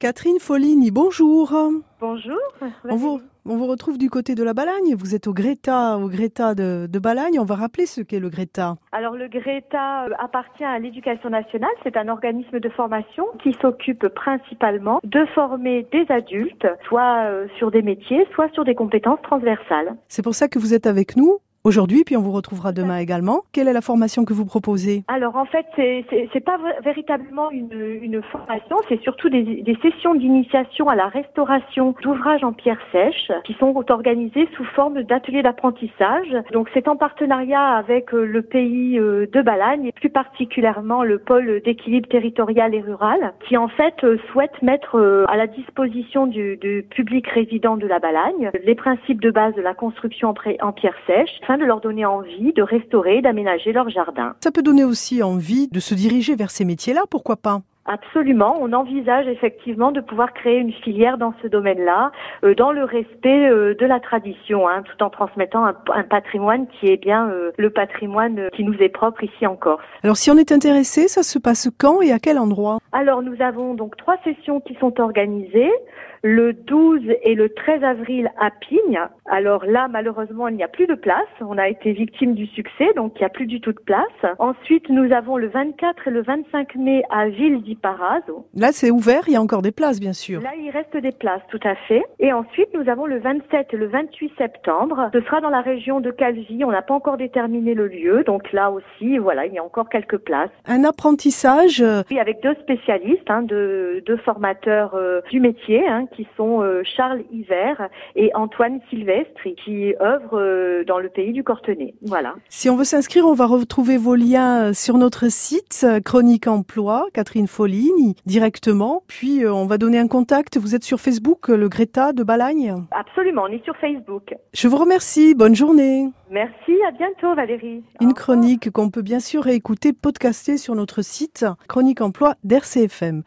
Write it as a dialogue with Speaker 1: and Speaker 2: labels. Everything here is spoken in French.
Speaker 1: Catherine Foligny, bonjour.
Speaker 2: Bonjour.
Speaker 1: On vous, on vous retrouve du côté de la Balagne. Vous êtes au Greta, au Greta de, de Balagne. On va rappeler ce qu'est le Greta.
Speaker 2: Alors le Greta euh, appartient à l'éducation nationale. C'est un organisme de formation qui s'occupe principalement de former des adultes, soit euh, sur des métiers, soit sur des compétences transversales.
Speaker 1: C'est pour ça que vous êtes avec nous aujourd'hui, puis on vous retrouvera demain également. Quelle est la formation que vous proposez
Speaker 2: Alors en fait, c'est pas véritablement une, une formation, c'est surtout des, des sessions d'initiation à la restauration d'ouvrages en pierre sèche qui sont organisées sous forme d'ateliers d'apprentissage. Donc c'est en partenariat avec euh, le pays euh, de Balagne et plus particulièrement le pôle d'équilibre territorial et rural qui en fait euh, souhaite mettre à la disposition du, du public résident de la Balagne les principes de base de la construction en, pierre sèche de leur donner envie de restaurer, d'aménager leur jardin.
Speaker 1: Ça peut donner aussi envie de se diriger vers ces métiers-là, pourquoi pas?
Speaker 2: Absolument, on envisage effectivement de pouvoir créer une filière dans ce domaine-là, euh, dans le respect euh, de la tradition, hein, tout en transmettant un, patrimoine qui est bien euh, le patrimoine qui nous est propre ici en Corse.
Speaker 1: Alors si on est intéressé, ça se passe quand et à quel endroit?
Speaker 2: Alors nous avons donc trois sessions qui sont organisées le 12 et le 13 avril à Pigne. Alors là, malheureusement, il n'y a plus de place. On a été victime du succès, donc il n'y a plus du tout de place. Ensuite, nous avons le 24 et le 25 mai à Ville
Speaker 1: Là, c'est ouvert, il y a encore des places, bien sûr.
Speaker 2: Là, il reste des places, tout à fait. Et ensuite, nous avons le 27 et le 28 septembre. Ce sera dans la région de Calvi. On n'a pas encore déterminé le lieu, donc là aussi, voilà, il y a encore quelques places.
Speaker 1: Un apprentissage
Speaker 2: euh, Oui, avec deux spécialistes, hein, deux, deux formateurs euh, du métier, hein, qui sont euh, Charles Hiver et Antoine Sylvestre, qui œuvrent euh, dans le pays du Cortenay. Voilà.
Speaker 1: Si on veut s'inscrire, on va retrouver vos liens sur notre site Chronique Emploi, Catherine Directement. Puis on va donner un contact. Vous êtes sur Facebook, le Greta de Balagne
Speaker 2: Absolument, on est sur Facebook.
Speaker 1: Je vous remercie. Bonne journée.
Speaker 2: Merci, à bientôt Valérie.
Speaker 1: Une chronique qu'on peut bien sûr écouter, podcaster sur notre site Chronique Emploi d'RCFM.